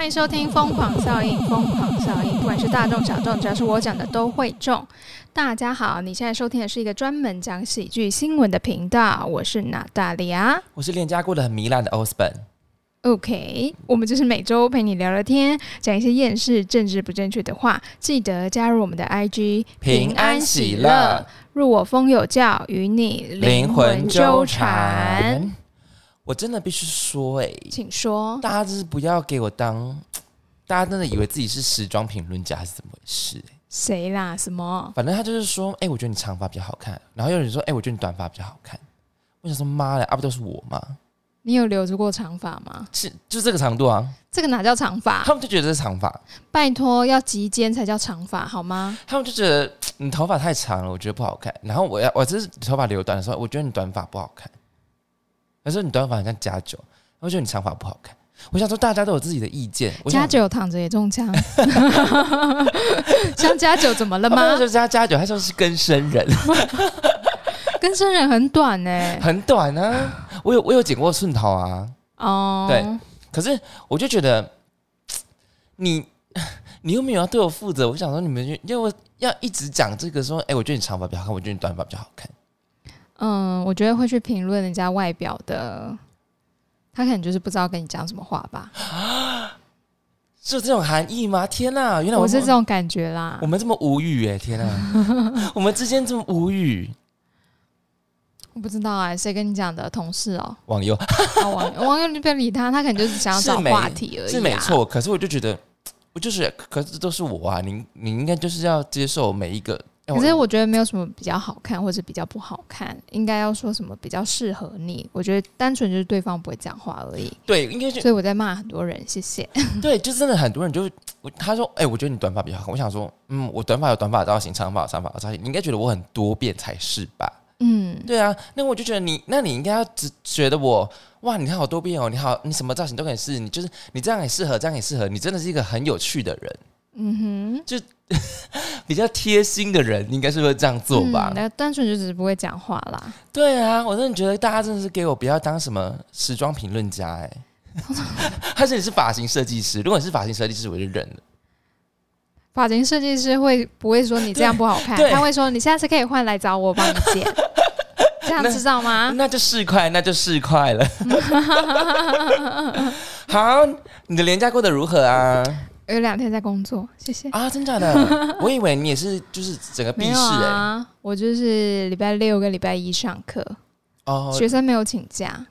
欢迎收听《疯狂效应》，疯狂效应，不管是大众小众，只要是我讲的都会中。大家好，你现在收听的是一个专门讲喜剧新闻的频道，我是娜大利亚。我是恋家过得很糜烂的 Osborn。OK，我们就是每周陪你聊聊天，讲一些厌世、政治不正确的话。记得加入我们的 IG，平安喜乐，入我风有教，与你灵魂纠缠。我真的必须说、欸，请说。大家就是不要给我当，大家真的以为自己是时装评论家还是怎么回事、欸？谁啦？什么？反正他就是说，哎、我觉得你长发比较好看，然后有人说，哎、我觉得你短发比较好看。我想说，妈的，啊不都是我吗？你有留着过长发吗？是就这个长度啊，这个哪叫长发？他们就觉得这是长发，拜托，要及肩才叫长发，好吗？他们就觉得 你头发太长了，我觉得不好看。然后我要我这是头发留短的时候，我觉得你短发不好看。他说你短发很像加九，我觉得你长发不好看。我想说大家都有自己的意见，加九躺着也中枪，像加九怎么了吗？他说加加九，他说是跟生人，跟生人很短呢、很短啊。我有我有剪过寸头啊，哦，对可是我就觉得你你又没有要对我负责，我想说你们就要要一直讲这个说，哎、我觉得你长发比较好看，我觉得你短发比较好看。嗯，我觉得会去评论人家外表的，他可能就是不知道跟你讲什么话吧。是有这种含义吗？天哪、原来我我是这种感觉啦我。们这么无语哎、天哪、我们之间这么无语。我不知道哎、谁跟你讲的？同事哦、网友啊网友网友，你不要理他，他可能就是想要找话题而已、啊。是没错，可是我就觉得，我就是，可是都是我啊，你你应该就是要接受每一个。哎可是我觉得没有什么比较好看或者比较不好看，应该要说什么比较适合你。我觉得单纯就是对方不会讲话而已，对，应该是所以我在骂很多人，谢谢。对，就真的很多人就我他说，哎、我觉得你短发比较好看。我想说，嗯，我短发有短发的造型，长发有长发的造型，你应该觉得我很多变才是吧？嗯，对啊，那我就觉得你，那你应该要只觉得我，哇，你好多变哦，你好，你什么造型都可以试，你就是你这样也适合，这样也适合，你真的是一个很有趣的人，嗯哼，就 比较贴心的人，应该是会这样做吧？嗯那、单纯就只是不会讲话啦。对啊，我真的觉得大家真的是给我不要当什么时装评论家哎、他说你是发型设计师，如果你是发型设计师，我就忍了。发型设计师会不会说你这样不好看？他会说你下次可以换来找我帮你剪，这样知道吗？那就四块，那就四块了。好，你的廉价过得如何啊？有两天在工作，谢谢。啊，真假的？我以为你也是，就是整个闭市哎、啊，我就是礼拜六跟礼拜一上课，哦，学生没有请假，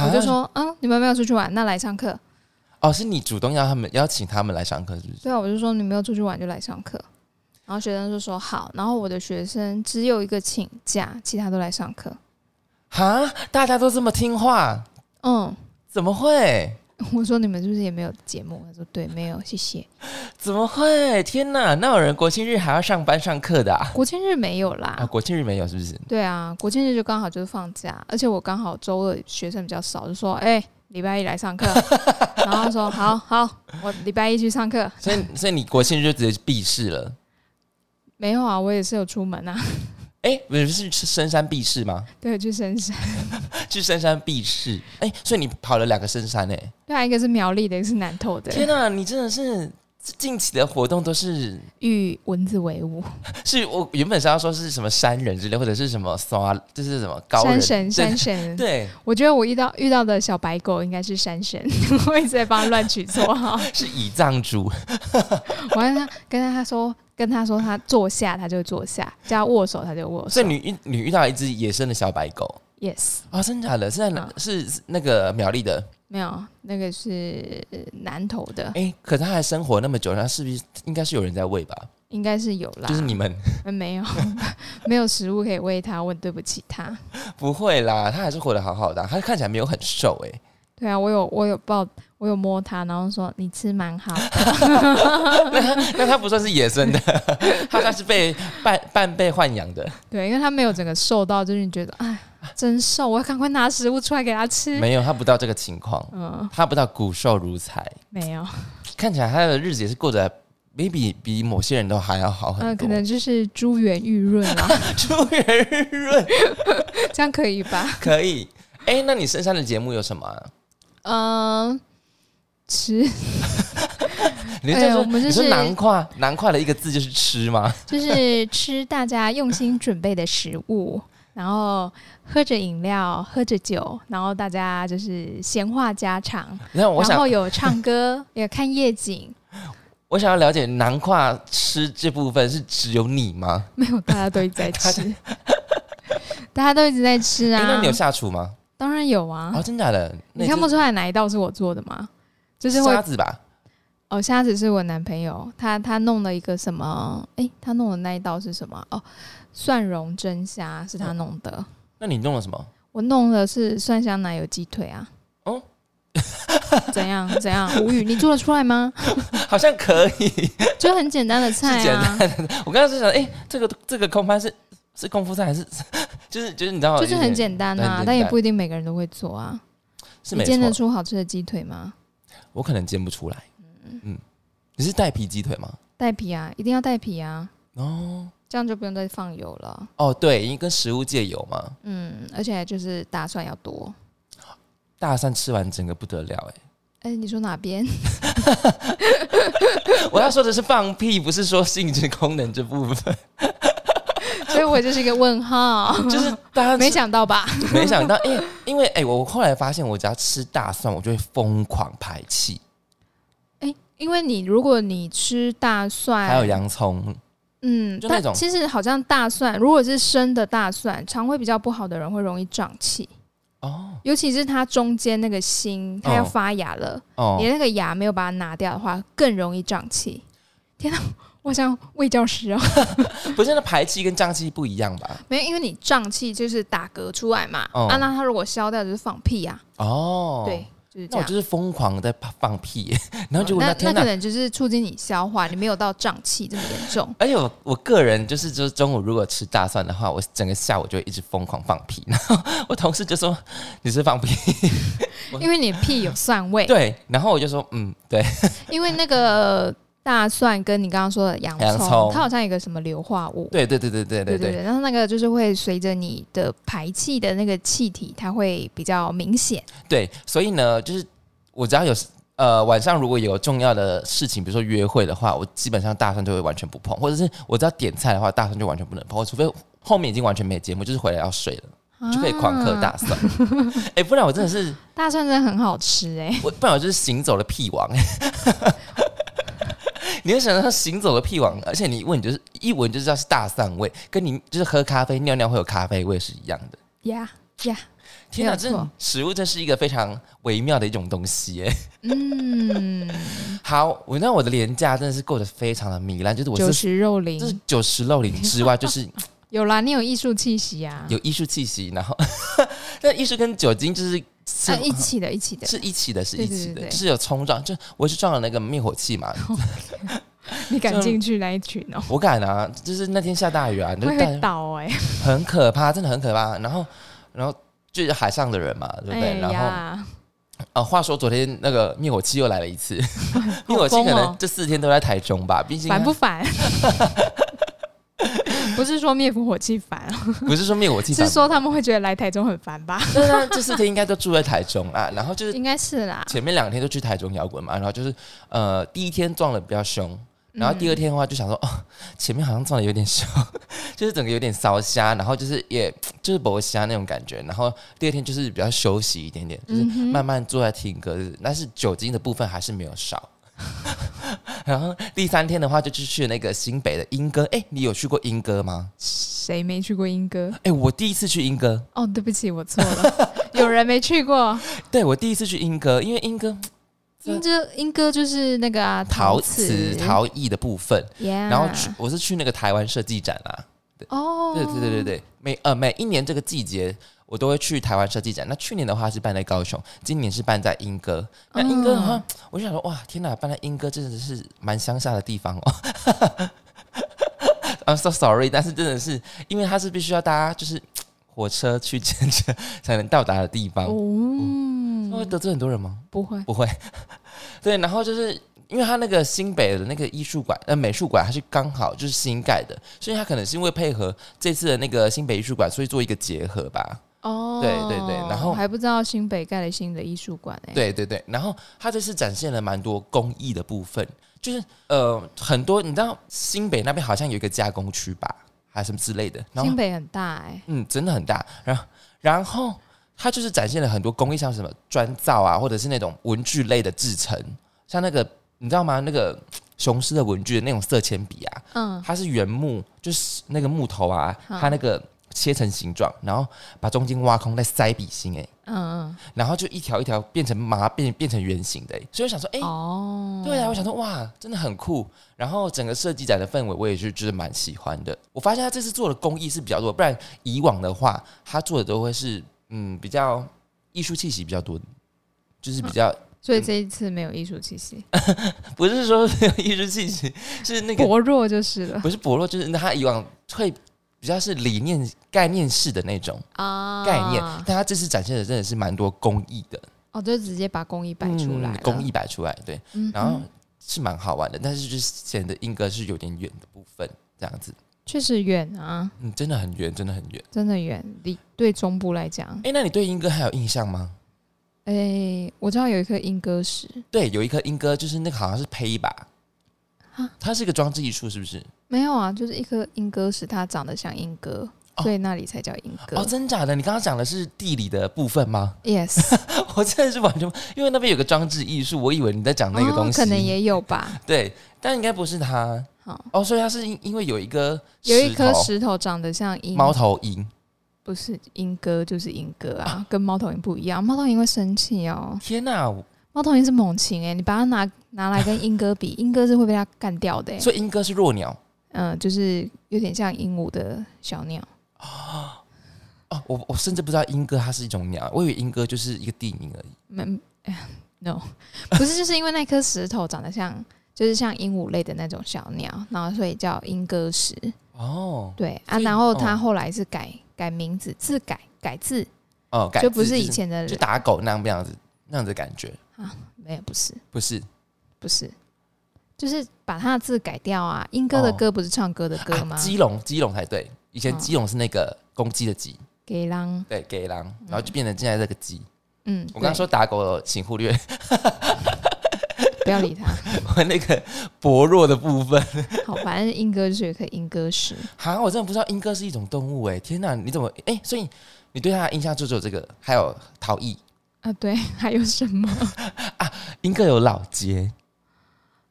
我就说，嗯，你们没有出去玩，那来上课。哦，是你主动要他们邀请他们来上课，是不是？对啊，我就说你没有出去玩就来上课。然后学生就说好，然后我的学生只有一个请假，其他都来上课。哈，大家都这么听话，嗯，怎么会？我说你们是不是也没有节目？他说对，没有，谢谢。怎么会？天哪，那有人国庆日还要上班上课的啊？国庆日没有啦。啊，国庆日没有是不是？对啊，国庆日就刚好就是放假，而且我刚好周二学生比较少，就说哎，礼、拜一来上课，然后他说好好，我礼拜一去上课。所以，所以你国庆日就直接闭市了？没有啊，我也是有出门啊，哎、不是是是深山避世吗？对，去深山。去深山避世？哎、所以你跑了两个深山哎、对啊，一个是苗栗的，一个是南投的，天哪、你真的是近期的活动都是与蚊子为伍，是我原本是要说是什么山人之类，或者是什么刷，就是什么高山神，山神。对，我觉得我遇到遇到的小白狗应该是山神，我一直在帮他乱取绰号。是倚藏族。我跟他跟他说，跟他说他坐下，他就坐下；叫他握手，他就握手。所以你遇你遇到一只野生的小白狗 yes 啊、真假的？是在哪？嗯是是那个苗栗的？没有那个是呃南投的，哎、可他还生活那么久，那是不是应该是有人在喂吧？应该是有啦。就是你们呃没有 没有食物可以喂它，我对不起它。不会啦，它还是活得好好的啊、它看起来没有很瘦哎、对啊，我有我有抱我有摸它，然后说你吃蛮好的。那它不算是野生的，它算是被半半被豢养的。对，因为它没有整个瘦到，就是你觉得哎真瘦，我要赶快拿食物出来给它吃。没有，它不到这个情况，嗯，它不到骨瘦如柴，没有，看起来它的日子也是过得 maybe 比某些人都还要好很嗯，多。可能就是珠圆玉润啦，珠圆玉润这样可以吧？可以。哎、那你身上的节目有什么啊、嗯，吃 我们就是你说囊括囊括的一个字就是吃吗？就是吃大家用心准备的食物，然后喝着饮料，喝着酒，然后大家就是闲话家常，然后我想然后有唱歌，有看夜景，我想要了解南跨吃这部分是只有你吗？没有，大家都一直在吃，大家都一直在吃啊。诶那你有下厨吗？当然有啊，哦，真假的？你看不出来哪一道是我做的吗？就是会虾子吧？哦，虾子是我男朋友，他他弄了一个什么？诶，他弄的那一道是什么？哦，蒜蓉蒸虾是他弄的，那你弄了什么？我弄的是蒜香奶油鸡腿啊。哦，怎样怎样？无语，你做得出来吗？好像可以。就很简单的菜啊，我刚刚是想，哎、这个这个空翻是是功夫菜还是就是就是你知道，就是很简单啊，很简单但也不一定每个人都会做啊。是没你煎得。出好吃的鸡腿吗？我可能煎不出来。嗯，你是带皮鸡腿吗？带皮啊，一定要带皮啊，哦这样就不用再放油了。哦，对，因为跟食物借油嘛。嗯，而且就是大蒜要多。大蒜吃完整个不得了哎、哎、你说哪边？我要说的是放屁，不是说性质功能这部分。我就是一个问号，就是大家 没想到吧？没想到，因为因为哎、我后来发现，我只要吃大蒜，我就会疯狂排气，哎、因为你如果你吃大蒜，还有洋葱。嗯，就那种。但其实好像大蒜，如果是生的大蒜，肠胃比较不好的人会容易胀气，哦。尤其是它中间那个心，它要哦发芽了，哦。你，那个芽没有把它拿掉的话，更容易胀气。天哪，我像胃教师哦，不是那排气跟胀气不一样吧？没有，因为你胀气就是打嗝出来嘛，哦啊，那他如果消掉就是放屁呀、哦，对，，就是这样。那我就是疯狂地在放屁，然后结果那！那可能就是促进你消化，你没有到胀气这么严重。而且我我个人就是，就是中午如果吃大蒜的话，我整个下午就会一直疯狂放屁。然后我同事就说你是放屁，因为你屁有蒜味，对，然后我就说嗯，对，因为那个大蒜跟你刚刚说的洋葱，洋葱它好像有个什么硫化物，对对对对对对对，然后那个就是会随着你的排气的那个气体，它会比较明显。对，所以呢，就是我只要有呃晚上如果有重要的事情，比如说约会的话，我基本上大蒜就会完全不碰，或者是我只要点菜的话，大蒜就完全不能碰，除非后面已经完全没节目，就是回来要睡了，就可以狂嗑大蒜。哎、不然我真的是大蒜真的很好吃哎、我，不然我就是行走的屁王。你会想到行走的屁王，而且你一闻就是一闻就知道是大蒜味，跟你就是喝咖啡尿尿会有咖啡味是一样的。呀呀，天哪，这食物真是一个非常微妙的一种东西耶。嗯，好，我那我的廉价真的是过得非常的糜烂，就是我食肉就是林酒食肉林之外，就是 有啦，你有艺术气息啊，有艺术气息，然后 那艺术跟酒精就是是、啊一起的，一起的，是一起的，是一起的，对对。对对就是有冲撞，就我是撞了那个灭火器嘛，你敢进去那一群哦、我敢啊，就是那天下大雨啊，就会倒哎、很可怕，真的很可怕。然后，然后就是海上的人嘛，对不对？哎然后呀，呃，话说昨天那个灭火器又来了一次，灭火器可能这四天都在台中吧，毕竟烦不烦？不是说灭火器烦哦，不是说灭火器烦是说他们会觉得来台中很烦吧？对啊，这四天应该都住在台中啊，然后就是应该是啦。前面两天都去台中摇滚嘛，然后就是呃第一天撞的比较凶，然后第二天的话就想说、哦，前面好像撞的有点凶，就是整个有点烧瞎，然后就是也就是薄瞎那种感觉，然后第二天就是比较休息一点点，就是慢慢坐在听歌，但是酒精的部分还是没有少。然后第三天的话，就去去那个新北的莺歌。哎，你有去过莺歌吗？谁没去过莺歌？哎，我第一次去莺歌。哦，对不起，我错了，有人没去过。对我第一次去莺歌，因为莺歌 莺歌，莺歌就是那个啊，陶瓷瓷、陶艺的部分然后去我是去那个台湾设计展啊。哦，对对对对对，每呃每一年这个季节，我都会去台湾设计展。那去年的话是办在高雄，今年是办在莺歌。那莺歌的话，我就想说，哇，天哪，办在莺歌真的是蛮乡下的地方哦。I'm so sorry，但是真的是因为它是必须要搭就是火车去牵车才能到达的地方。哦，会得罪很多人吗？不会，不会。对，然后就是因为它那个新北的那个艺术馆呃美术馆，它是刚好就是新盖的，所以它可能是因为配合这次的那个新北艺术馆，所以做一个结合吧。哦，对对对然后还不知道新北盖了新的艺术馆哎，对对对，然后它这次展现了蛮多工艺的部分，就是呃很多你知道新北那边好像有一个加工区吧，还是什么之类的，然后新北很大哎，嗯真的很大，然后然后它就是展现了很多工艺，像什么砖造啊，或者是那种文具类的制成，像那个你知道吗？那个雄狮的文具的那种色铅笔啊，嗯，它是原木，就是那个木头啊，嗯。它那个切成形状，然后把中间挖空，再塞笔芯，哎，嗯嗯。然后就一条一条变成麻变变成圆形的，哎，所以我想说，哎、嗯，哦，对啊，我想说哇，真的很酷。然后整个设计展的氛围，我也是就是蛮喜欢的。我发现他这次做的工艺是比较多，不然以往的话，他做的都会是嗯比较艺术气息比较多的，就是比较、所以这一次没有艺术气息，不是说没有艺术气息，是那个薄弱就是了。不是薄弱，就是他以往会比较是理念概念式的那种啊。概念，但他这次展现的真的是蛮多工艺的，哦，就直接把工艺摆出来工艺摆出来，对，嗯，然后嗯是蛮好玩的，但是就是显得英哥是有点远的部分，这样子，确实远啊，嗯，真的很远，真的很远。真的远，离对中部来讲，哎、那你对英哥还有印象吗？哎，我知道有一颗莺歌石，对，有一颗英歌，就是那个好像是胚吧。啊，它是一个装置艺术，是不是？没有啊，就是一颗莺歌石，它长得像莺歌，哦所以那里才叫莺歌。哦，真假的？你刚刚讲的是地理的部分吗？yes，我真的是完全，因为那边有个装置艺术，我以为你在讲那个东西，哦可能也有吧。对，但应该不是它。好，哦，所以它是因因为有一个有一颗石头长得像莺，猫头鹰。不是莺歌就是莺歌啊，跟猫头鹰不一样。猫头鹰会生气哦，天哪、我猫头鹰是猛禽哎、你把它拿拿来跟莺歌比，莺歌是会被它干掉的、欸。所以鹰哥是弱鸟嗯，就是有点像鹦鹉的小鸟。哦。我我甚至不知道鹰哥它是一种鸟，我以为鹰哥就是一个地名而已。没、哎呀 no，不是，就是因为那颗石头长得像，就是像鹦鹉类的那种小鸟，然后所以叫莺歌石。哦对啊，然后它哦后来是改改名字，字改改字，哦，改就不是以前的就打狗那样样子那样子的感觉啊，没有，不是不是不是，就是把他的字改掉啊。英哥的哦歌不是唱歌的歌吗啊？基隆基隆才对，以前哦基隆是那个公鸡的鸡，给狼，对，给狼，然后就变成现在这个鸡。嗯，我刚刚说打狗，请忽略不要理他。我那个薄弱的部分。好，反正英歌就是有一颗莺歌是。哈，我真的不知道英哥是一种动物哎！天哪，你怎么哎？所以你对他的印象就只有这个，还有陶艺。啊，对，还有什么？啊？英哥有老街，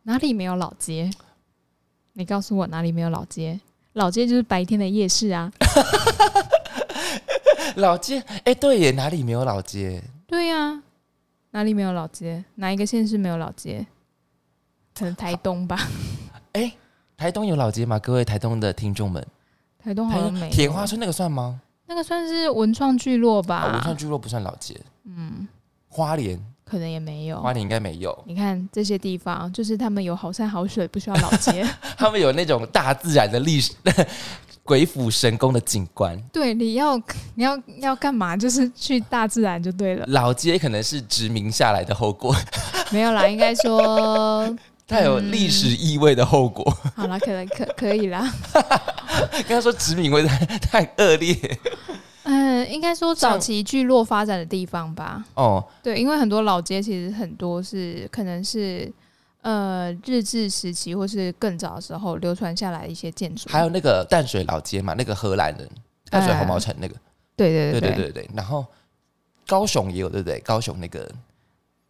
哪里没有老街？你告诉我哪里没有老街？老街就是白天的夜市啊。老街哎，对耶，哪里没有老街？对呀、哪里没有老街？哪一个县市没有老街？可能台东吧。哎，台东有老街吗？各位台东的听众们，台东好没。铁花村那个算吗？那个算是文创聚落吧？啊，文创聚落不算老街。嗯，花莲，可能也没有花。莲应该没有，你看这些地方，就是他们有好山好水，不需要老街。他们有那种大自然的历史、鬼斧神工的景观。对，你要你要要干嘛？就是去大自然就对了。老街可能是殖民下来的后果，没有啦，应该说它有历史意味的后果。好啦，可能可可以啦。刚刚说殖民会太太恶劣嗯，应该说早期聚落发展的地方吧。哦，对，因为很多老街其实很多是可能是呃日治时期或是更早的时候流传下来一些建筑，还有那个淡水老街嘛，那个荷兰人淡水红毛城那个，对对对对对对。然后高雄也有对不对？高雄那个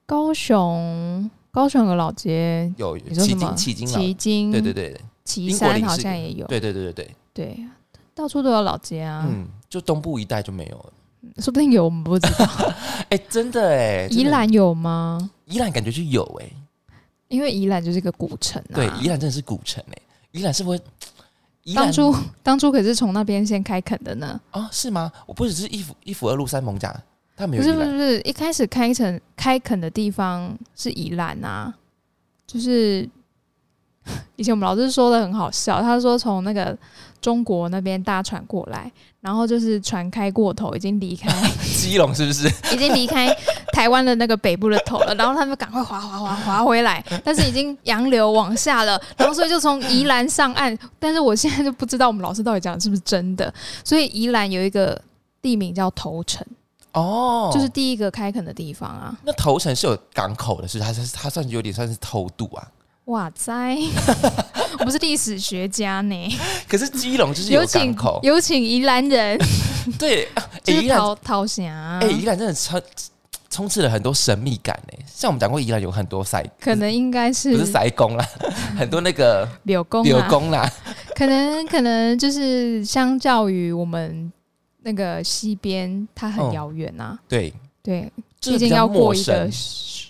高雄高雄有老街有奇经奇经奇经，对对对，奇山好像也有，对对对对对对，到处都有老街啊，嗯。就东部一带就没有了。说不定有我们不知道。哎，真的哎，宜兰有吗？宜兰感觉就有哎，因为宜兰就是一个古城啊。对，宜兰真的是古城哎，宜兰是不是？当初当初可是从那边先开垦的呢。啊是吗？我不只是一府一府二路三艋甲，他没有不是不是，一开始开垦开垦的地方是宜兰啊，就是以前我们老师说的很好笑，他说从那个中国那边搭船过来，然后就是船开过头，已经离开 基隆是不是？已经离开台湾的那个北部的头了，然后他们赶快划划划划回来，但是已经洋流往下了，然后所以就从宜兰上岸，但是我现在就不知道我们老师到底讲的是不是真的，所以宜兰有一个地名叫头城，哦，就是第一个开垦的地方啊。那头城是有港口的，是它是它算有点算是偷渡啊。哇塞，我不是历史学家呢。可是基隆就是有港口，有请宜兰人，对，啊就是宜兰陶陶霞哎、，宜兰真的充充斥了很多神秘感呢。像我们讲过，宜兰有很多塞，可能应该是不是是塞公啦，很多那个柳工柳啊，公啦，可能可能就是相较于我们那个西边，它很嗯遥远呐。对，对，就是毕竟要过一个生，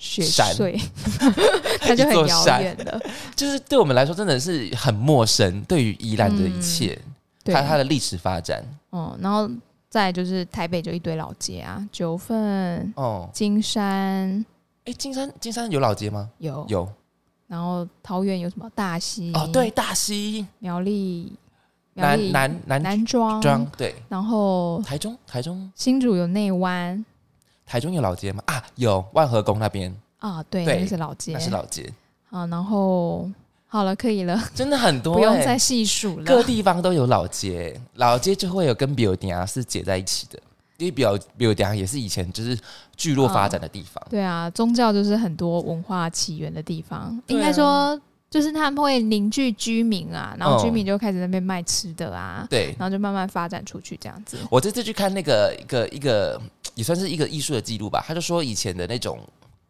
雪山。隧，它就很遥远的。就是对我们来说真的是很陌生。对于宜兰的一切，对它它的历史发展，哦，然后再就是台北就一堆老街啊，九份、哦，金山。哎、金山金山有老街吗？有，有。然后桃园有什么大溪。哦，对，大溪、苗栗苗南栗南南南庄。庄，对，然后台中台中。新竹有内湾台中有老街吗？啊，有万和宫那边。啊，对，对那是老街。那是老街，啊，然后好了，可以了，真的很多、欸不用再细数了。各。地方都有老街，老街就会有跟比尔迪亚是结在一起的，因为比尔比尔迪亚也是以前就是聚落发展的地方。对啊，宗教就是很多文化起源的地方，应该说就是他们会凝聚居民啊，然后嗯居民就开始在那边卖吃的啊，对。然后就慢慢发展出去这样子。我这次去看那个一个一个也算是一个艺术的记录吧，他就说以前的那种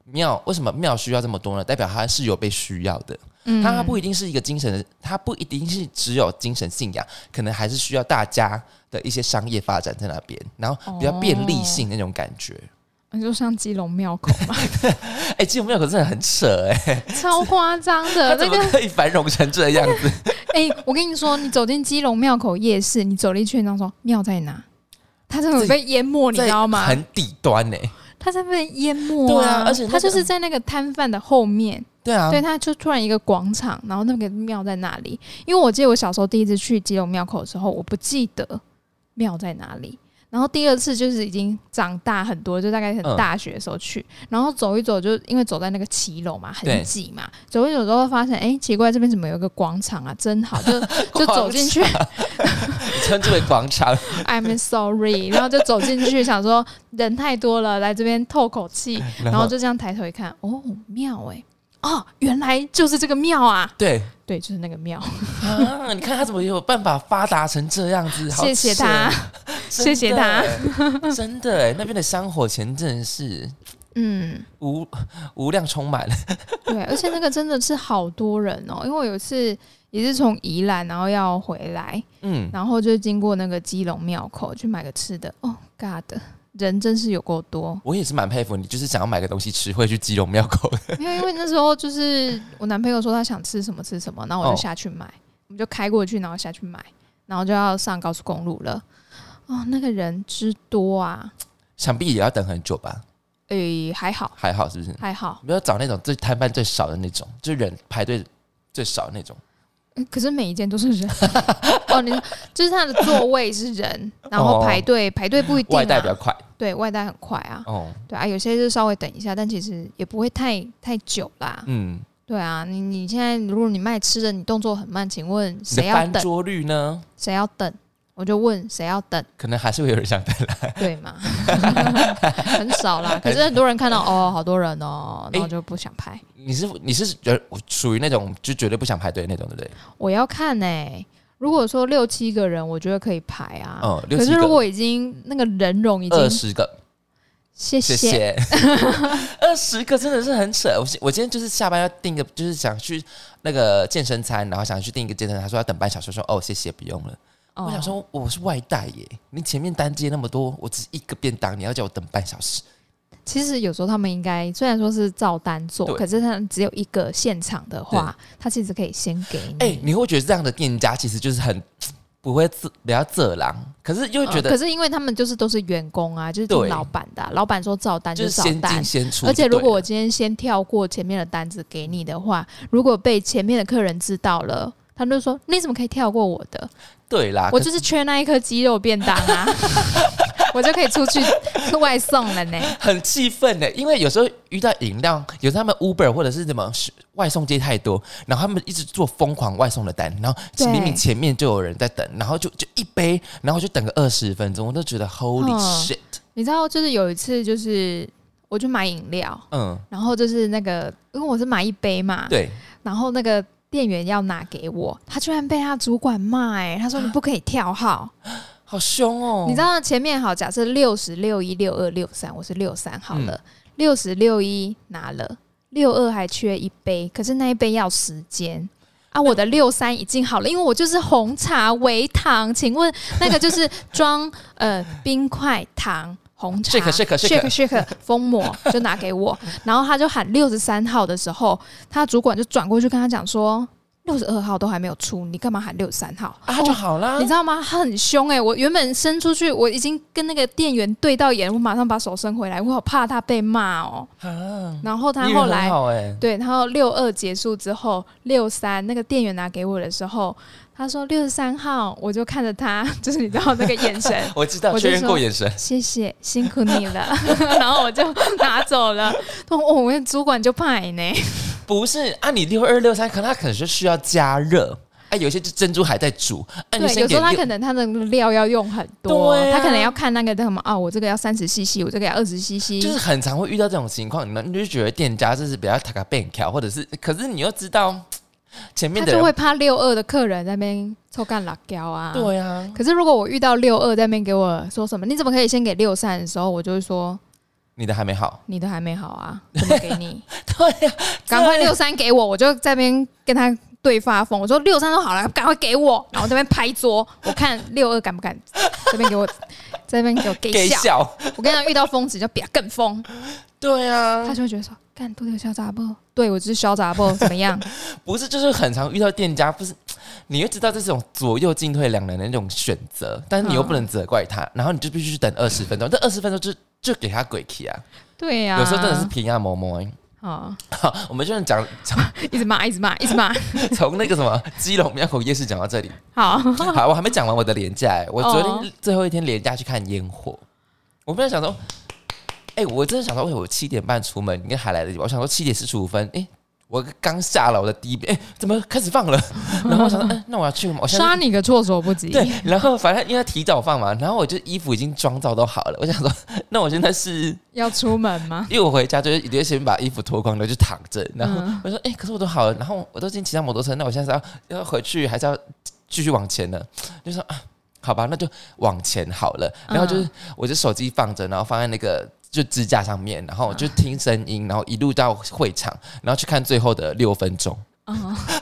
庙，为什么庙需要这么多呢？代表它是有被需要的，嗯它不一定是一个精神的，它不一定是只有精神信仰，可能还是需要大家的一些商业发展在那边，然后比较便利性那种感觉。你就像基隆庙口嘛，哎、基隆庙口真的很扯哎、超夸张的 那个。怎么可以繁荣成这样子？哎、我跟你说，你走进基隆庙口夜市，你走了一圈，然后说庙在哪？它真的被淹没，你知道吗？很底端呢、他在被淹没、对啊而且那个它就是在那个摊贩的后面，对啊，对，他就突然一个广场，然后那个庙在那里。因为我记得我小时候第一次去基隆庙口的时候，我不记得庙在哪里。然后第二次就是已经长大很多，就大概很嗯。大学的时候去，然后走一走，就因为走在那个骑楼嘛，很挤嘛，走一走之后发现，哎，奇怪，这边怎么有一个广场啊？真好，就 就走进去。你 称之为广场，，I'm sorry，然后就走进去，想说人太多了，来这边透口气，然后就这样抬头一看，哦，妙哎、哦，原来就是这个庙啊，对。对，就是那个庙，啊，你看他怎么有办法发达成这样子？好谢谢他，谢谢他。真的欸，真的哎，那边的香火钱真的是嗯，无无量充满，对，而且那个真的是好多人哦，因为我有一次也是从宜兰，然后要回来，嗯，然后就经过那个基隆庙口去买个吃的，哦，God，人真是有够多，我也是蛮佩服你，就是想要买个东西吃，会去基隆庙口的，因为因为那时候就是我男朋友说他想吃什么吃什么，然后我哦。就下去买，我们就开过去，然后下去买，然后就要上高速公路了，哦，那个人之多啊，想必也要等很久吧？诶，还好。还好是不是？还好，没有找那种最摊贩最少的那种，就人排队最少的那种。诶可是每一间都是人 哦，你就是他的座位是人，然后哦排队、排队不一定、啊，外带比较快对外带很快啊，哦，对啊，有些就稍微等一下，但其实也不会太太久啦。嗯，对啊，你你现在如果你卖吃的，你动作很慢，请问谁要等？桌率呢？谁要等？我就问谁要等，可能还是会有人想等啦。对嘛？很少啦，可是很多人看到哦，好多人哦，然后就不想拍。你是你是觉属于那种就绝对不想排队那种，对不对？我要看呢、如果说六七个人，我觉得可以排啊。嗯，六七个、可是如果已经那个人容已经二，十个，谢谢谢。二十个真的是很扯。我我今天就是下班要订个，就是想去那个健身餐，然后想去订一个健身餐，他说要等半小时，说哦谢谢不用了。哦。我想说我是外带耶，你前面单接那么多，我只一个便当，你要叫我等半小时，其实有时候他们应该虽然说是照单做，可是他只有一个现场的话，他其实可以先给你。哎、你会觉得这样的店家其实就是很不会自比较色狼，可是又觉得嗯可是因为他们就是都是员工啊，就是听老板的啊、老板说照单就是照单。先出而且如果我今天先跳过前面的单子给你的话，如果被前面的客人知道了，他就说你怎么可以跳过我的？对啦，我就是缺那一颗鸡肉便当啊！我就可以出去 外送了呢。很气愤呢，因为有时候遇到饮料，有时候他们 Uber 或者是什么是外送接太多，然后他们一直做疯狂外送的单，然后明明前面就有人在等，然后就就一杯，然后就等个二十分钟，我都觉得 Holy 嗯 shit，你知道，就是有一次，就是我去买饮料，嗯，然后就是那个，因为我是买一杯嘛，对，然后那个店员要拿给我，他居然被他主管骂、哎，他说你不可以跳号，好凶哦，你知道前面好，假设六十六一六二六三，我是六三好了，六十六一拿了，六二还缺一杯，可是那一杯要时间。啊，我的六三已经好了，因为我就是红茶微糖，请问那个就是装呃冰块糖红茶 Shake, shake, shake shake 封膜 就拿给我，然后他就喊六十三号的时候，他主管就转过去跟他讲说六十二号都还没有出，你干嘛喊六十三号？啊就好啦你，知道吗？他很凶哎、我原本伸出去，我已经跟那个店员对到眼，我马上把手伸回来，我好怕他被骂哦。啊，然后他后来对，然后六二结束之后，六三那个店员拿给我的时候，他说六十三号，我就看着他，就是你知道那个眼神，我知道确认过眼神，谢谢辛苦你了，然后我就拿走了。哦，我们主管就怕你呢，不是啊，你六二六三，可能他可能是需要加热。哎、有些就珍珠还在煮，对，有时候他可能他的料要用很多，他可能要看那个什么啊，我这个要三十 CC，我这个要二十 CC，就是很常会遇到这种情况，你们就觉得店家就是比较塔卡变调，或者是，可是你又知道前面的人他就会怕六二的客人在那边臭干辣椒啊。。对啊，可是如果我遇到六二在那边给我说什么，你怎么可以先给六三的时候，我就会说你的还没好，你的还没好啊，怎么给你？对呀、赶快六三给我，我就在那边跟他对发疯。我说六三都好了，赶快给我，然后这边拍桌，我看六二敢不敢这边给我，在那边给我给笑。我跟你讲，遇到疯子就比他更疯，对啊他，就会觉得说，干多有小杂不？对我就是小杂不，怎么样？不是就是很常遇到店家，不是你会知道这是种左右进退两难的那种选择，但是你又不能责怪他，然后你就必须去等二十分钟，这二十分钟就就给他鬼气啊，对呀、有时候真的是平压某某。啊，好，我们就是讲讲一直骂，一直骂，一直骂。从那个什么基隆庙口夜市讲到这里。好，好，我还没讲完我的廉价、欸，我昨哦天最后一天廉价去看烟火，我本来想说，哎、我真的想到，为我七点半出门，应该还来得及吧。我想说七点四十五分，哎、我刚下了我的第一遍，哎、怎么开始放了？然后我想说，嗯、那我要去吗？我杀你个措手不及。对，然后反正因为提早放嘛，然后我就衣服已经妆造都好了，我想说，那我现在是要出门吗？因为我回家就是直接先把衣服脱光了就躺着，然后嗯我说，哎、可是我都好了，然后我都已经骑上摩托车，那我现在是要要回去还是要继续往前呢？就说啊，好吧，那就往前好了。然后就是嗯我就手机放着，然后放在那个就支架上面，然后就听声音，然后一路到会场，然后去看最后的六分钟，哦，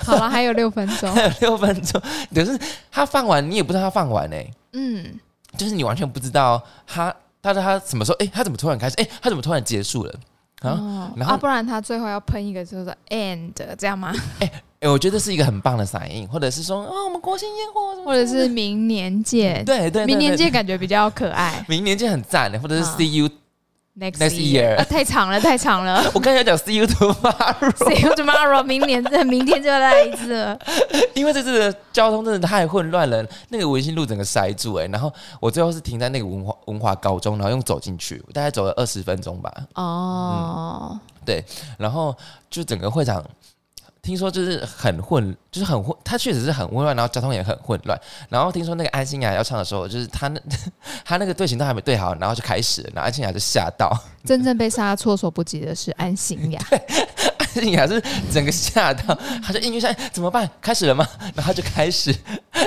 好了，还有六分钟。还 有六分钟，可是他放完你也不知道他放完哎、嗯，就是你完全不知道他他他什么时候哎、他怎么突然开始哎、他怎么突然结束了啊？哦，然后啊，不然他最后要喷一个就是 end 这样吗？哎、我觉得是一个很棒的反应，或者是说啊，我们国庆烟火或者是明年见？对对对明年对见感觉比较可爱。明年见很赞的，或者是啊 see you，、Next Next year 啊 太长了，太长了。我刚才讲 see you tomorrow，See you tomorrow，明年这明天就要来一次了。因为这次的交通真的太混乱了，那个文心路整个塞住哎、然后我最后是停在那个文华文华高中，然后用走进去，我大概走了二十分钟吧，哦，对然后就整个会场。听说就是很混，就是很混，它确实是很混乱，然后交通也很混乱。然后听说那个安心雅要唱的时候，就是他那 他那个队形都还没对好，然后就开始了，然后安心雅就吓到，真正被杀措手不及的是安心雅。安心雅是整个吓到，他就音乐上怎么办？开始了吗？然后就开始，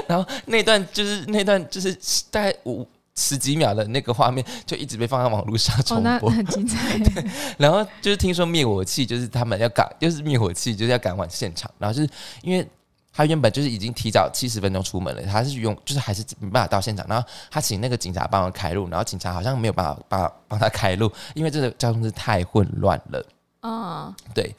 然后那段就是那段就是大概五十几秒的那个画面，就一直被放在网络上哦，重播。那很精彩。然后就是听说灭火器就是他们要赶，就是灭火器就是要赶往现场，然后就是因为。他原本就是已经提早七十分钟出门了，他是用就是还是没办法到现场，然后他请那个警察帮忙开路，然后警察好像没有办法帮帮他开路，因为这个交通是太混乱了。嗯，对，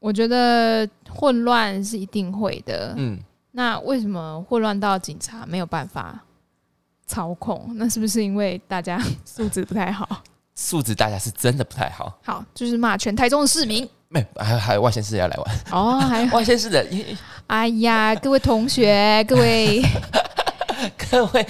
我觉得混乱是一定会的。嗯，那为什么混乱到警察没有办法操控？那是不是因为大家 素质不太好？素质大家是真的不太好。好，就是骂全台中的市民。没，还有还有外县市要来玩，哦，还有外县市的，哎呀，各位同学，各位，各位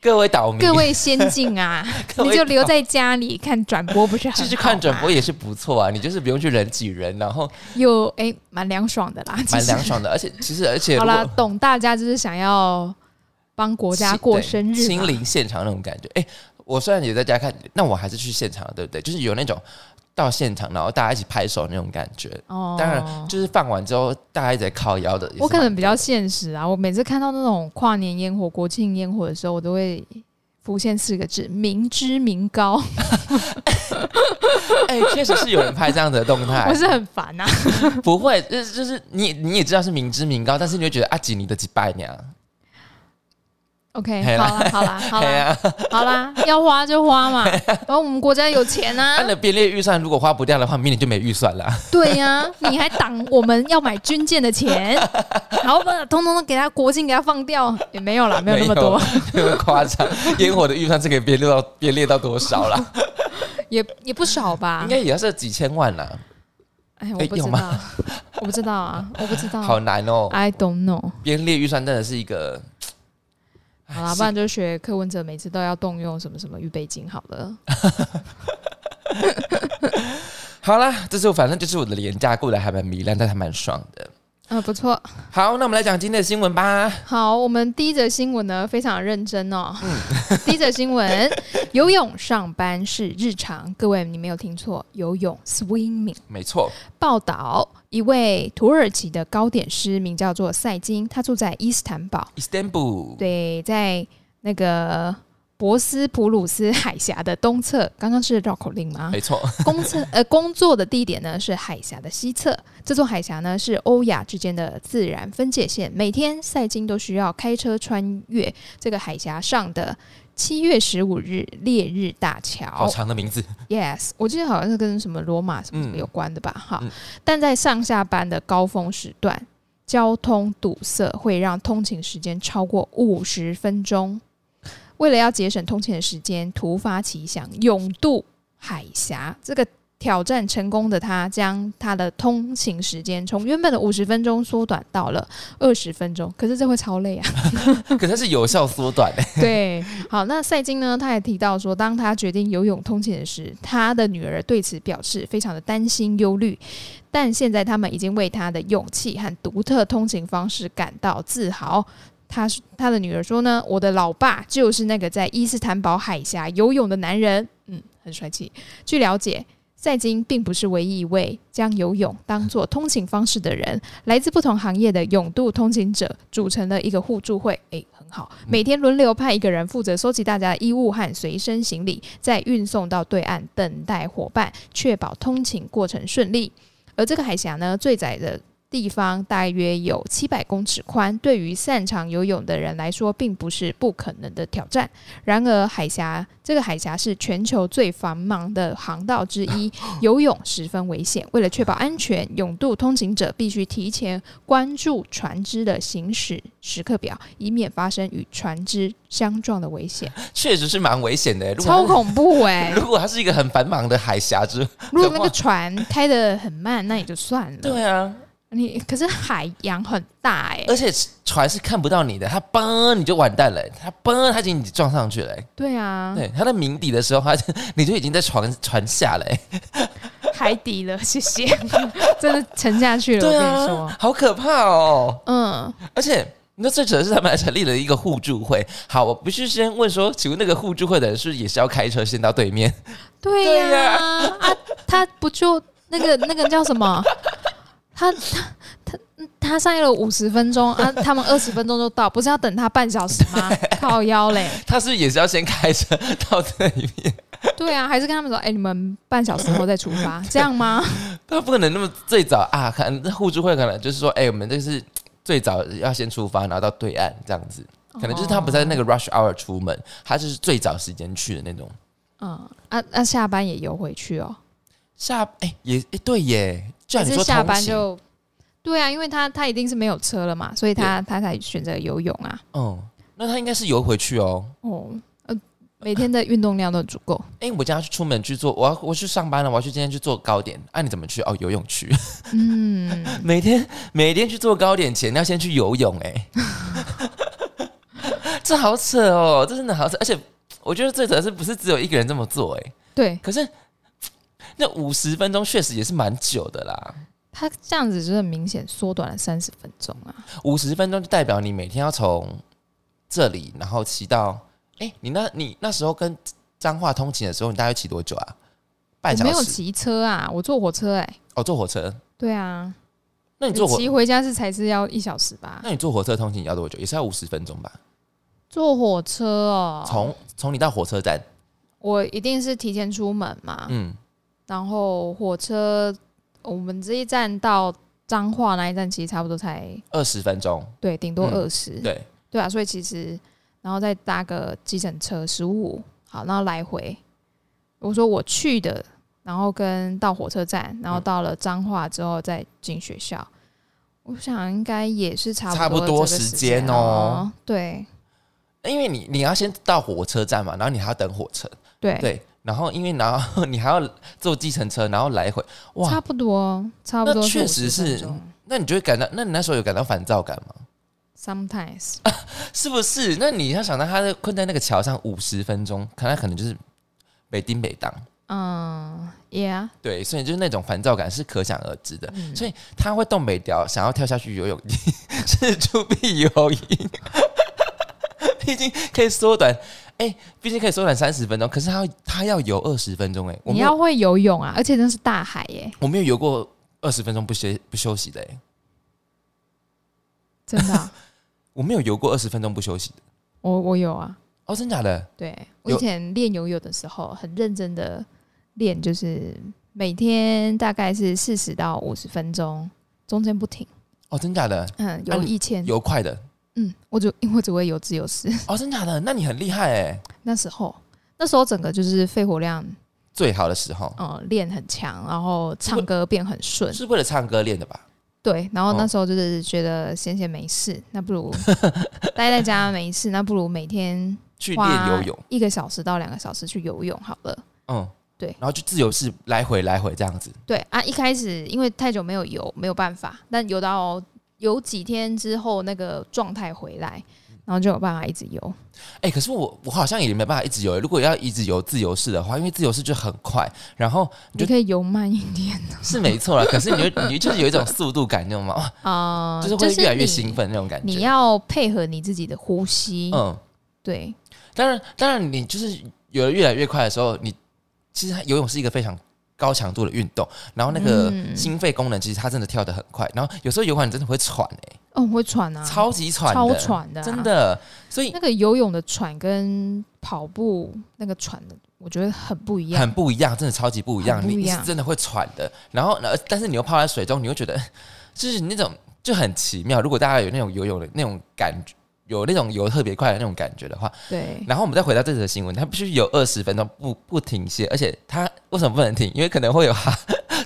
各位岛民，各位先进啊，你就留在家里看转播，不是很好吗？继续看转播也是不错啊，你就是不用去人挤人，然后又哎，蛮凉爽的啦，蛮凉爽的，而且其实而且好啦，懂大家就是想要帮国家过生日嘛，亲临现场那种感觉。哎、我虽然也在家看，那我还是去现场了，对不对？就是有那种到现场，然后大家一起拍手那种感觉。哦当然，就是放完之后，大家一直在靠腰的。我可能比较现实啊，我每次看到那种跨年烟火、国庆烟火的时候，我都会浮现四个字：民脂民膏。哎，确、实是有人拍这样子的动态 我，是很烦啊。不会，就是就是你你也知道是民脂民膏，但是你会觉得啊，几你的几拜年，OK，好啦，好啦，好啦，对啊，好啦，要花就花嘛。然后我们国家有钱啊按，了编列预算，如果花不掉的话，明年就没预算了。对呀、你还挡我们要买军舰的钱，然后把通通都给他国境给他放掉，也没有啦，没有那么多，没有那么夸张。烟火的预算是可以编列到编列到多少啦？也也不少吧应。该也要是几千万啦，哎，我不知道，我不知道啊，我不知道。好难哦。I don't know。编列预算真的是一个，好啦，不然就学柯文哲每次都要动用什么什么预备金好了。好啦，这是我反正就是我的廉价过得还蛮糜烂，但还蛮爽的。嗯、不错。好，那我们来讲今天的新闻吧。好，我们第一则新闻呢非常认真哦。第一则新闻，游泳上班是日常。各位，你没有听错，游泳 （swimming）。没错，报道一位土耳其的糕点师，名叫做赛金，他住在伊斯坦堡。Istanbul，对，在那个博斯普鲁斯海峡的东侧。刚刚是绕口令吗？没错，工测呃工作的地点呢是海峡的西侧，这座海峡呢是欧亚之间的自然分界线。每天赛金都需要开车穿越这个海峡上的七月十五日烈日大桥好。长的名字。Yes，我记得好像是跟什么罗马什么什么嗯有关的吧？哈、嗯但在上下班的高峰时段，交通堵塞会让通勤时间超过五十分钟。为了要节省通勤的时间，突发奇想，勇渡海峡。这个挑战成功的他，将他的通勤时间从原本的五十分钟缩短到了二十分钟。可是这会超累啊！可是是有效缩短的。对，好，那赛金呢？他也提到说，当他决定游泳通勤的时，他的女儿对此表示非常的担心忧虑。但现在他们已经为他的勇气和独特通勤方式感到自豪。他他的女儿说呢，我的老爸就是那个在伊斯坦堡海峡游泳的男人，嗯，很帅气。据了解。赛金并不是唯一一位将游泳当做通勤方式的人，来自不同行业的泳渡通勤者组成了一个互助会。诶，很好，每天轮流派一个人负责收集大家的衣物和随身行李，再运送到对岸等待伙伴，确保通勤过程顺利。而这个海峡呢，最窄的地方大约有七百公尺宽，对于擅长游泳的人来说，并不是不可能的挑战。然而，海峡这个海峡是全球最繁忙的航道之一，游泳十分危险。为了确保安全，泳渡通行者必须提前关注船只的行驶时刻表，以免发生与船只相撞的危险。确实是蛮危险的。超恐怖哎、它如果它是一个很繁忙的海峡之，如果那个船开得很慢，那也就算了。对啊，你可是海洋很大哎、而且船是看不到你的，它嘣你就完蛋了，它嘣它已经撞上去了。对啊，对，它在鸣笛的时候，它就 你就已经在船船下了。海底了，谢谢，真的沉下去了。对我跟你说啊，，好可怕哦！嗯，而且。你知道最扯的是，他们还成立了一个互助会。好，我不是先问说，请问那个互助会的人是不是也是要开车先到对面？对呀啊，他不就那个那个叫什么？他他他他上了五十分钟啊，他们二十分钟就到，不是要等他半小时吗？靠腰嘞，他是也是要先开车到这里面？对啊，还是跟他们说，哎、你们半小时后再出发，这样吗？他不可能那么最早啊，可能互助会可能就是说，哎、我们这是最早要先出发，然后到对岸这样子。可能就是他不在那个 rush hour 出门，他就是最早时间去的那种。嗯啊啊，下班也游回去哦，下哎、也哎、对耶，就是下班就对啊，因为他他一定是没有车了嘛，所以他他才选择游泳啊。嗯，那他应该是游回去哦。哦，呃，每天的运动量都足够。哎、我今天要去出门去做，我要我去上班了，我要去今天去做糕点。啊，你怎么去？哦，游泳去。嗯，每天每天去做糕点前要先去游泳。哎 这好扯哦，这真的好扯，而且我觉得最扯的是不是只有一个人这么做、哎，对可是那五十分钟确实也是蛮久的啦。他这样子就是很明显缩短了三十分钟啊。五十分钟就代表你每天要从这里，然后骑到，哎、你那你那时候跟彰化通勤的时候，你大概骑多久啊？半小时？没有骑车啊，我坐火车哎、哦，坐火车。对啊，那你坐火，骑回家是才是要一小时吧？那你坐火车通勤要多久？也是要五十分钟吧？坐火车哦，从从你到火车站，我一定是提前出门嘛，嗯，然后火车我们这一站到彰化那一站其实差不多才二十分钟。对，顶多嗯二十、对，对啊，所以其实然后再搭个计程车十五，好，然后来回。我说我去的，然后跟到火车站，然后嗯到了彰化之后再进学校，我想应该也是差差不不多时间哦。对因为你你要先到火车站嘛，然后你还要等火车，对对，然后因为然后 你还要坐计程车，然后来回，哇差，不多，差不多那是50确实是那你就会感到，那你那时候有感到烦躁感吗？sometimes 是不是？那你要想到他在困在那个桥上五十分钟，可能他可能就是北丁北当，嗯，yeah，对，所以就是那种烦躁感是可想而知的。嗯所以他会动北调，想要跳下去游泳，是出必有因。毕竟可以缩短，哎、毕竟可以缩短三十分钟，可是他要他要游二十分钟，哎，我你要会游泳啊，而且那是大海耶，我没有游过二十分钟不休不休息的、哎，真的啊、我没有游过二十分钟不休息的。我我有啊，哦，真假的？对我以前练游泳的时候很认真的练，就是每天大概是四十到五十分钟，中间不停，哦，真假的？嗯，游一千，游快的？嗯，我就因为我只会游自由式，哦，真假的？那你很厉害哎，那时候那时候整个就是肺活量，最好的时候嗯，练很强，然后唱歌变很顺，是为了唱歌练的吧？对，然后那哦时候就是觉得闲闲没事，那不如 待在家没事，那不如每天去练游泳，一个小时到两个小时去游泳好了。嗯，对然后就自由式来回来回这样子。对啊，一开始因为太久没有游，没有办法，但游到游几天之后，那个状态回来，然后就有办法一直游。哎、可是我我好像也没办法一直游。如果要一直游自由式的话，因为自由式就很快，然后你就你可以游慢一点 是没错啦。可是你就你就是有一种速度感，你知道吗？哇啊、就是会越来越兴奋那种感觉。你要配合你自己的呼吸，嗯，对，当然当然，你就是游的越来越快的时候，你其实它游泳是一个非常高强度的运动，然后那个嗯心肺功能其实它真的跳得很快，然后有时候游完你真的会喘哎、哦，我会喘啊，超级喘的，超喘的啊、真的。所以那个游泳的喘跟跑步那个喘的，我觉得很不一样。很不一样，真的超级不一样。你你很不一样是真的会喘的，然后呢，但是你又泡在水中，你又觉得就是那种就很奇妙。如果大家有那种游泳的那种感觉，有那种游特别快的那种感觉的话，对，然后我们再回到这则新闻，它必须有二十分钟不不停歇，而且它为什么不能停？因为可能会有哈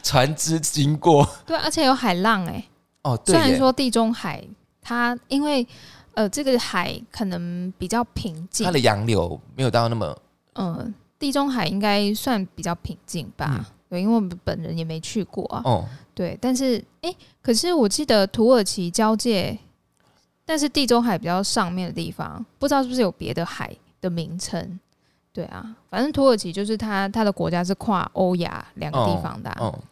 船只经过。对，而且有海浪哎、哦，对，虽然说地中海它因为呃这个海可能比较平静它，的洋流没有到那么嗯、地中海应该算比较平静吧。嗯对，因为我们本人也没去过啊。哦，对，但是哎、可是我记得土耳其交界，但是地中海比较上面的地方，不知道是不是有别的海的名称？对啊，反正土耳其就是它它的国家是跨欧亚两个地方的、啊。嗯，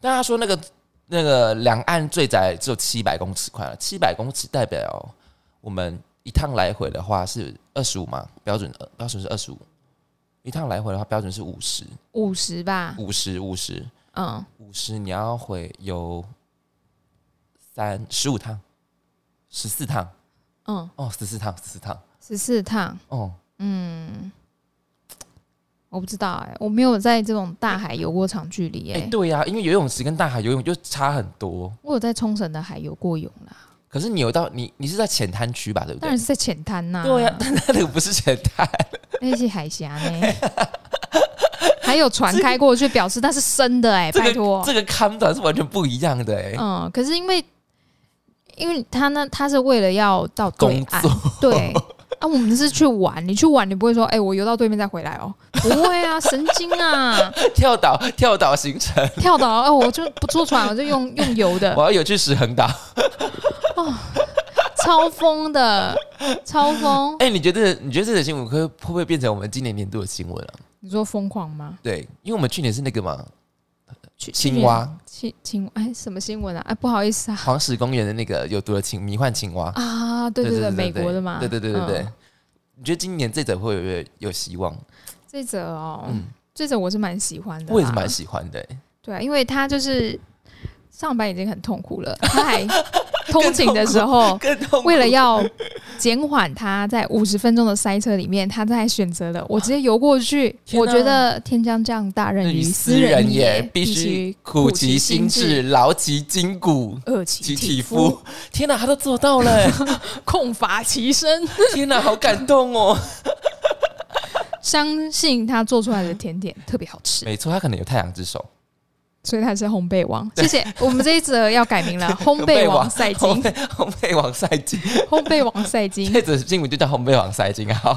但他说那个那个两岸最窄只有七百公尺宽，七百公尺代表我们一趟来回的话是二十五嘛，标准呃标准是二十五，一趟来回的话标准是五十，五十吧，五十五十。嗯，五十，你要回有三十五趟，十四趟。嗯，哦，十四趟十四趟。十四趟，哦，嗯，我不知道哎、我没有在这种大海游过长距离哎、哎、对呀、因为游泳池跟大海游泳就差很多。我有在冲绳的海游过泳啦，可是你游到你你是在浅滩区吧，对不对？当然？是在浅滩呐。对呀、但那里不是浅滩，那是海峡呢，还有船开过去，表示那是深的哎、这拜托。这个看短是完全不一样的哎、嗯，可是因为因为他呢，他是为了要到对岸，对啊，我们是去玩，你去玩，你不会说，哎、我游到对面再回来哦，不会啊，神经啊，跳岛跳岛行程，跳岛，哎、我就不坐船，我就用 用游的我，要有去石恒岛，超疯的。超疯。哎、你觉得你觉得这则新闻会会不会变成我们今年年度的新闻啊？你说疯狂吗？对，因为我们去年是那个嘛，青蛙，青青哎什么新闻啊？哎，不好意思啊黄石公园的那个有毒的青迷幻青蛙，啊，对对对，美国的嘛，对对对对对。嗯你觉得今年这则会有有希望？这则哦，嗯，这则我是蛮喜欢的，我也是蛮。喜欢的、欸。对啊，因为他就是上班已经很痛苦了，他还 通勤的时候，为了要减缓他在五十分钟的塞车里面，他在选择了我直接游过去。我觉得天将降大任于斯人也，必须苦其心志，劳其筋骨，饿其其体体肤。天哪，他都做到了、欸！空乏其身。天哪，好感动哦！相信他做出来的甜点特别好吃，没错，他可能有太阳之手，所以他是烘焙王。谢谢，我们这一则要改名了，烘焙王赛金，烘焙王赛金，烘焙王赛金。这则新闻就叫烘焙王赛金。好，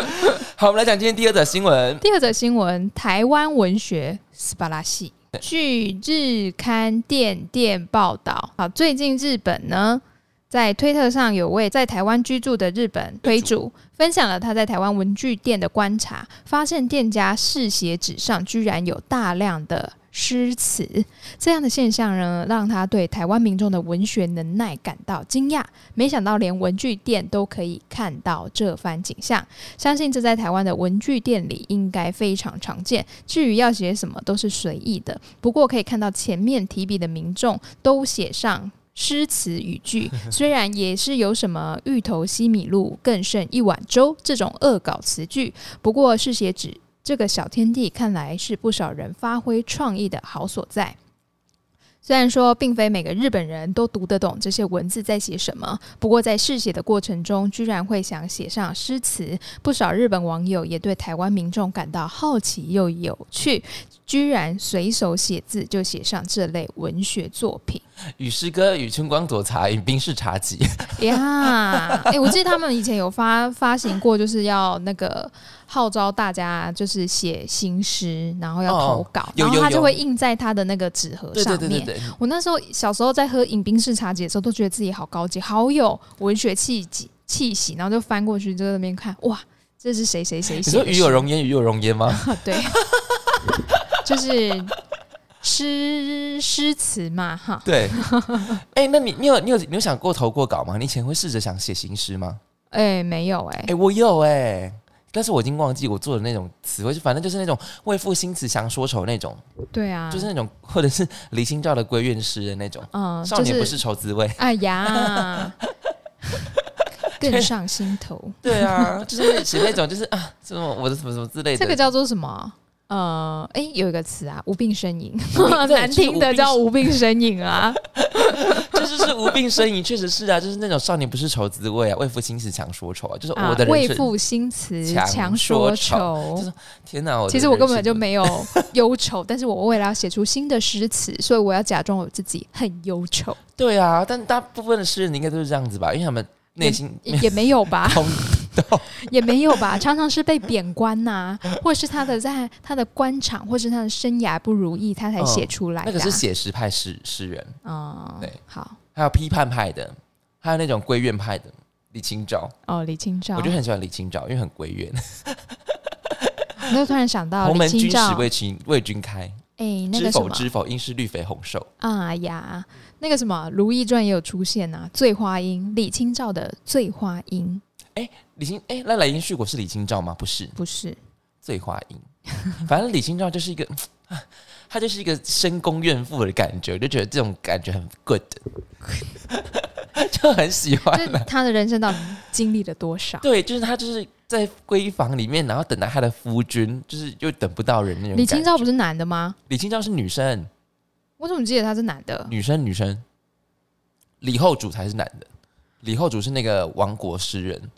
好，我们来讲今天第二则新闻。第二则新闻：台湾文学斯巴拉系。据日刊电电报道，啊，最近日本呢，在推特上有位在台湾居住的日本推主分享了他在台湾文具店的观察，发现店家试写纸上居然有大量的诗词，这样的现象呢，让他对台湾民众的文学能耐感到惊讶。没想到连文具店都可以看到这番景象，相信这在台湾的文具店里应该非常常见。至于要写什么，都是随意的。不过可以看到前面提笔的民众都写上。诗词语句虽然也是有什么“芋头西米露，更胜一碗粥”这种恶搞词句，不过是写纸这个小天地，看来是不少人发挥创意的好所在。虽然说并非每个日本人都读得懂这些文字在写什么，不过在试写的过程中，居然会想写上诗词，不少日本网友也对台湾民众感到好奇又有趣，居然随手写字就写上这类文学作品与诗歌与春光佐茶，与冰室茶几。呀！哎、我记得他们以前有发发行过，就是要那个号召大家就是写新诗，然后要投稿，有有有然后他就会印在他的那个纸盒上面。对对对对，我那时候小时候在喝饮冰式茶几的时候，都觉得自己好高级，好有文学气息气息，然后就翻过去就在那边看，哇，这是谁谁谁你写的诗？说与有容焉，与有容焉吗？对，就是诗诗词嘛，哈。对。哎、那你你有你有你有想过投过稿吗？你以前会试着想写新诗吗？哎、没有哎、哎、我有哎、但是我已经忘记我做的那种词汇，就反正就是那种为赋新词强说愁那种，对啊，就是那种或者是李清照的闺怨诗的那种。嗯，少年不是愁滋味，哎呀，更上心头。对啊，就是写那种就是啊，什么我的什么什么之类的。这个叫做什么？呃，哎，有一个词啊，无病呻吟，难听的叫无病 呻吟啊。就是是无病呻吟，确实是啊，就是那种少年不是愁滋味啊，为赋新词强说愁啊，就是啊我的。为赋新词强强说说愁就是。天哪，我其实我根本就没有忧愁，但是我为了要写出新的诗词，所以我要假装我自己很忧愁，对啊，但大部分的诗人应该都是这样子吧，因为他们内心也也没有吧，空 也没有吧，常常是被贬官呐、或是他的在他的官场或是他的生涯不如意，他才写出来的、那个是写实派诗诗人，哦，对，好。还有批判派的，还有那种闺怨派的李清照，哦，李清照，我就很喜欢李清照，因为很闺怨。我就突然想到鸿门李清照。军使，为君为君开，哎，那个什么？否知否，应是绿肥红瘦。啊呀，那个什么《如懿传》也有出现啊，《醉花阴》李清照的《醉花阴李清哎，那来因絮果是李清照吗？不是，》不是醉花阴。反正李清照就是一个，啊她就是一个深宫怨妇的感觉，我就觉得这种感觉很 good，就很喜欢就是他的人生到底经历了多少？对，就是她就是在闺房里面，然后等待她的夫君，就是又等不到人那种。李清照不是是男的吗？李清照是女生，我怎么记得他是男的？女生女生，李后主才是男的。李后主是那个亡国诗人，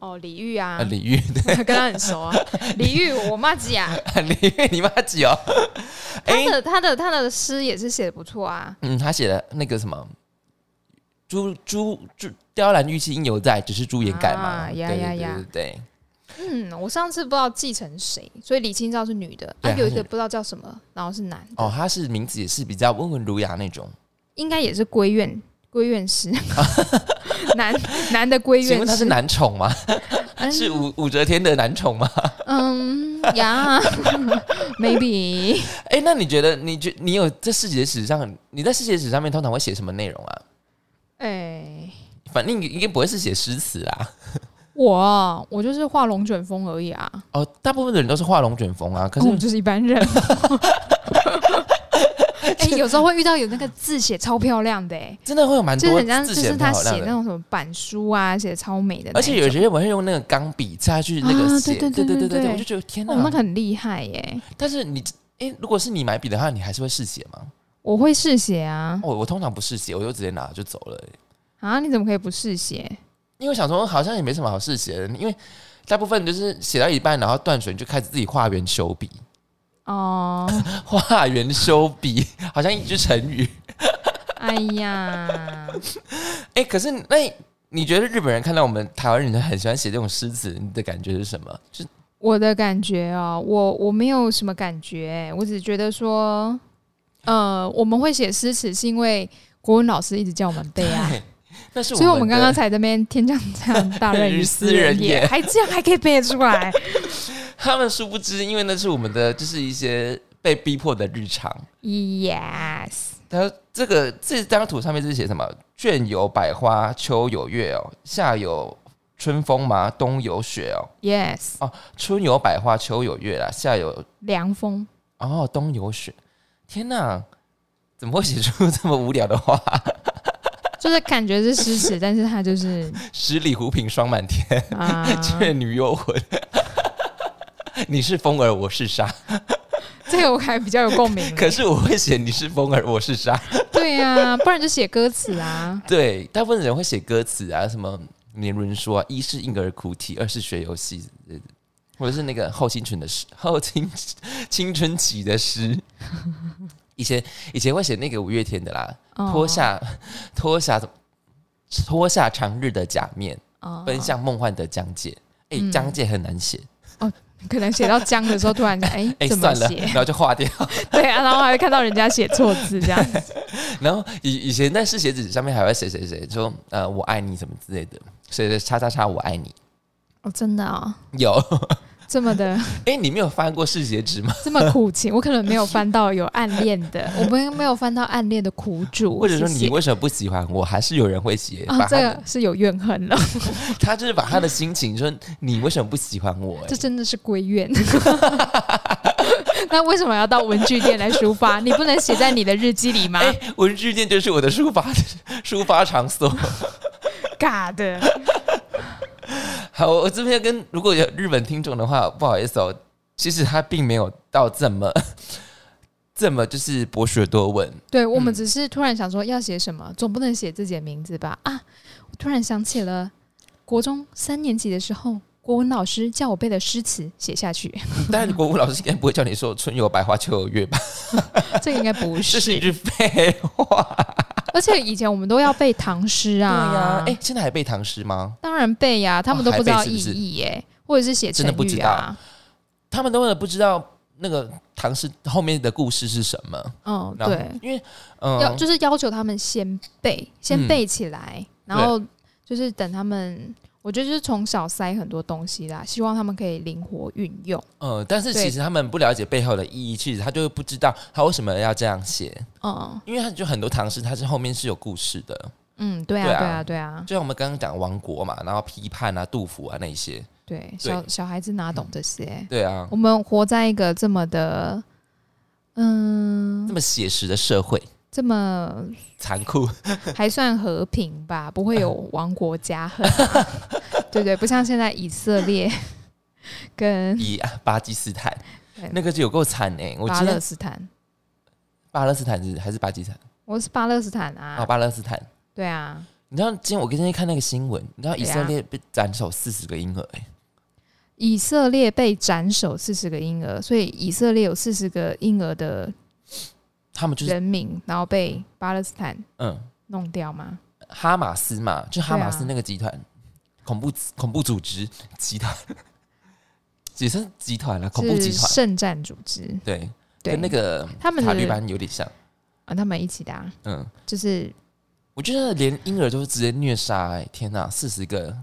哦，李煜啊呃，，李煜，跟他很熟啊。李煜，我妈几啊，李煜，你妈几哦？哎、他的他的他的诗也是写的不错啊。嗯，他写的那个什么，朱朱朱雕栏玉砌应犹在，只是朱颜改嘛。啊呀对呀呀对对对嗯，我上次不知道继承谁，所以李清照是女的，啊，有一个不知道叫什么，然后是男的，哦，他是名字也是比较温文儒雅那种。应该也是闺怨闺怨诗。男男的归院请问他是男宠吗？嗯是武武则天的男宠吗？嗯呀，maybe 哎、那你觉得你觉你有在世界史上，你在世界史上面通常会写什么内容啊？哎、反正你应该不会是写诗词啊。我我就是画龙卷风而已啊，哦，大部分的人都是画龙卷风啊，可是我就是一般人。哎、有时候会遇到有那个字写超漂亮的、哎，真的会有蛮多就是很像，字写就是他。写那种什么板书啊，写的超美的而且有些人我会用那个钢笔下去那个啊写，对对对对对对我就觉得天哪！哦，那个很厉害耶、但是你，哎、如果是你买笔的话，你还是会试写吗？我会试写啊哦，我通常不试写，我就直接拿就走了、欸啊！你怎么可以不试写？因为我想说好像也没什么好试写的，因为大部分就是写到一半，然后断水，你就开始自己画圆修笔，哦，画圆修笔好像一句成语。哎呀，哎、可是那你觉得日本人看到我们台湾人很喜欢写这种诗词，你的感觉是什么？就我的感觉哦，我我没有什么感觉，我只觉得说，呃，我们会写诗词是因为国文老师一直叫我们背啊，对，那是所以我们刚刚才在那边天降这样大任于斯人也，日斯人也。还这样还可以背得出来，他们殊不知，因为那是我们的就是一些被逼迫的日常。Yes，他这个这张图上面是写什么？卷有百花，秋有月哦，夏有春风吗？冬有雪哦。Yes，哦春有百花，秋有月啦，夏有凉风，哦，冬有雪。天哪，怎么会写出这么无聊的话？就是感觉是诗词，但是它就是十里湖平霜满天，啊，倩女幽魂。你是风儿，我是沙。这个我还比较有共鸣。可是我会写你是风儿，我是沙。对呀、不然就写歌词啊。对，大部分人会写歌词啊，什么年轮说、啊，一是婴儿哭啼，二是学游戏，呃或者是那个后青春的诗，后青青春期的诗。以前以前会写那个五月天的啦，哦脱下脱下脱下长日的假面，哦奔向梦幻的疆界。哎、嗯疆界很难写，可能写到僵的时候，突然想，哎、哎、怎么算了，写然？后就划掉。对啊，然后还会看到人家写错字这样子。然后以以前在试写纸上面还会写谁谁说呃我爱你什么之类的，谁谁叉叉叉我爱你。哦，真的啊、有，这么的 哎、你没有翻过世写纸吗？这么苦情，我可能没有翻到有暗恋的，我们没有翻到暗恋的苦主，或者说你为什么不喜欢我？还是有人会写，这、个是有怨恨了，他就是把他的心情说你为什么不喜欢我、哎，这真的是归怨。那为什么要到文具店来抒发？你不能写在你的日记里吗？哎、文具店就是我的抒发抒发场所。尬的，好，我这边跟如果有日本听众的话，不好意思哦，其实他并没有到这么这么就是博学多闻。对我们嗯只是突然想说要写什么，总不能写自己的名字吧？啊，我突然想起了国中三年级的时候，国文老师叫我背的诗词写下去，但是国文老师应该不会叫你说“春有百花，秋有月”吧？这个应该不是 这是一是。句废话。而且以前我们都要背唐诗啊对啊，呀，哎、现在还背唐诗吗？当然背呀、他们都哦不知道意义耶，或者是写成真的不知语啊。他们都不知道那个唐诗后面的故事是什么。嗯，对，因为嗯，要就是要求他们先背，先嗯背起来，然后就是等他们，我觉得就是从小塞很多东西啦，希望他们可以灵活运用。呃，但是其实他们不了解背后的意义，其实他就不知道他为什么要这样写，嗯因为他就很多唐诗，它是后面是有故事的。嗯，对啊，对啊对啊，对啊，就像我们刚刚讲亡国嘛，然后批判啊、杜甫啊那一些，对，小小孩子哪懂这些？对啊，我们活在一个这么的，嗯这，么写实的社会，这么残酷，还算和平吧，不会有 亡国家恨、啊，对对，不像现在以色列跟以巴基斯坦。那个就有够惨哎！我巴勒斯坦，巴勒斯坦是还是巴基斯坦？我是巴勒斯坦啊，哦，巴勒斯坦。对啊，你知道今天我今天看那个新闻，你知道以色列被斩首四十个婴儿、欸，以色列被斩首四十个婴儿，所以以色列有四十个婴儿的他们就是人民，然后被巴勒斯坦嗯，弄掉吗？哈马斯嘛，就哈马斯那个集团，恐怖恐怖组织集团，也是集团啊，恐怖集团，圣战组织，对，对，跟那个他们塔利班有点像，啊，他们一起的、啊，嗯，就是我觉得连婴儿都是直接虐杀、哎，天哪，四十个，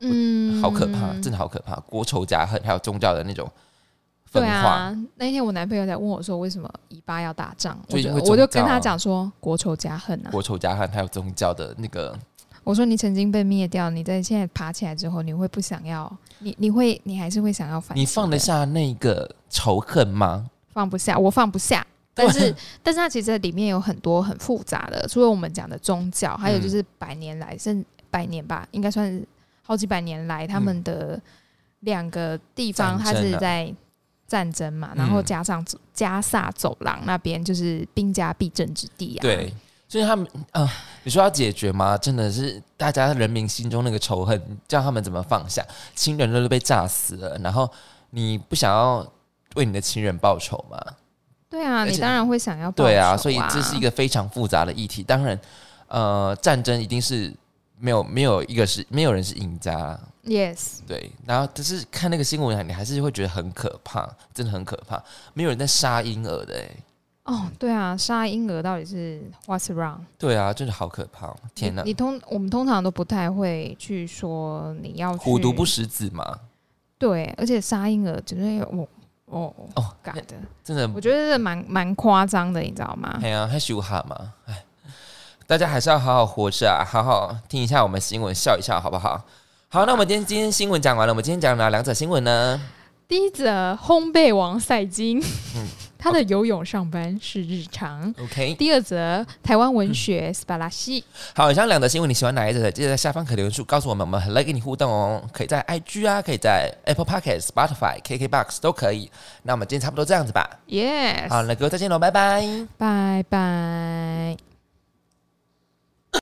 嗯，好可怕，真的好可怕，国仇家恨，还有宗教的那种分对。啊，那一天我男朋友在问我说，为什么以巴要打仗？我就我就跟他讲说，国仇家恨啊。国仇家恨，还有宗教的那个，我说你曾经被灭掉，你在现在爬起来之后，你会不想要？你你会你还是会想要反？你放得？下那个仇恨吗？放不下，我放不下。但是，但是它其实里面有很多很复杂的，除了我们讲的宗教，还有就是百年来，甚百年吧，应该算是好几百年来，他们的两个地方，它是在战争嘛，然后嗯加上加萨走廊那边就是兵家必争之地啊。对，所以他们啊、你说要解决吗？真的是大家人民心中那个仇恨，叫他们怎么放下？亲人都被炸死了，然后你不想要为你的亲人报仇吗？对啊，你当然会想要报对啊，所以这是一个非常复杂的议题。当然，呃，战争一定是没有没有一个是没有人是赢家，yes，对。然后但是看那个新闻，你还是会觉得很可怕，真的很可怕。没有人在杀婴儿的、欸，哦，对啊，杀婴儿到底是 what's wrong？对啊，真的好可怕！天哪你，你通我们通常都不太会去说你要虎毒不食子嘛，对，而且杀婴儿绝对我哦哦干的，真的我觉得这蛮蛮夸张的，你知道吗？哎呀，还羞哈嘛，哎，大家还是要好好活着啊，好好听一下我们新闻，笑一笑，好不好？好，那我们今天今天新闻讲完了，我们今天讲哪两则新闻呢？第一则烘焙王赛金，嗯 他的游泳上班是日常。OK，第二则台湾文学斯巴拉西，好，以上两则新闻你喜欢哪一则的？记得在下方可留言处告诉我们，我们很乐意跟你互动哦。可以在 IG 啊，可以在 Apple Podcast、Spotify、KKBox 都可以。那我们今天差不多这样子吧。yes，好，那各位再见喽，拜拜。拜拜。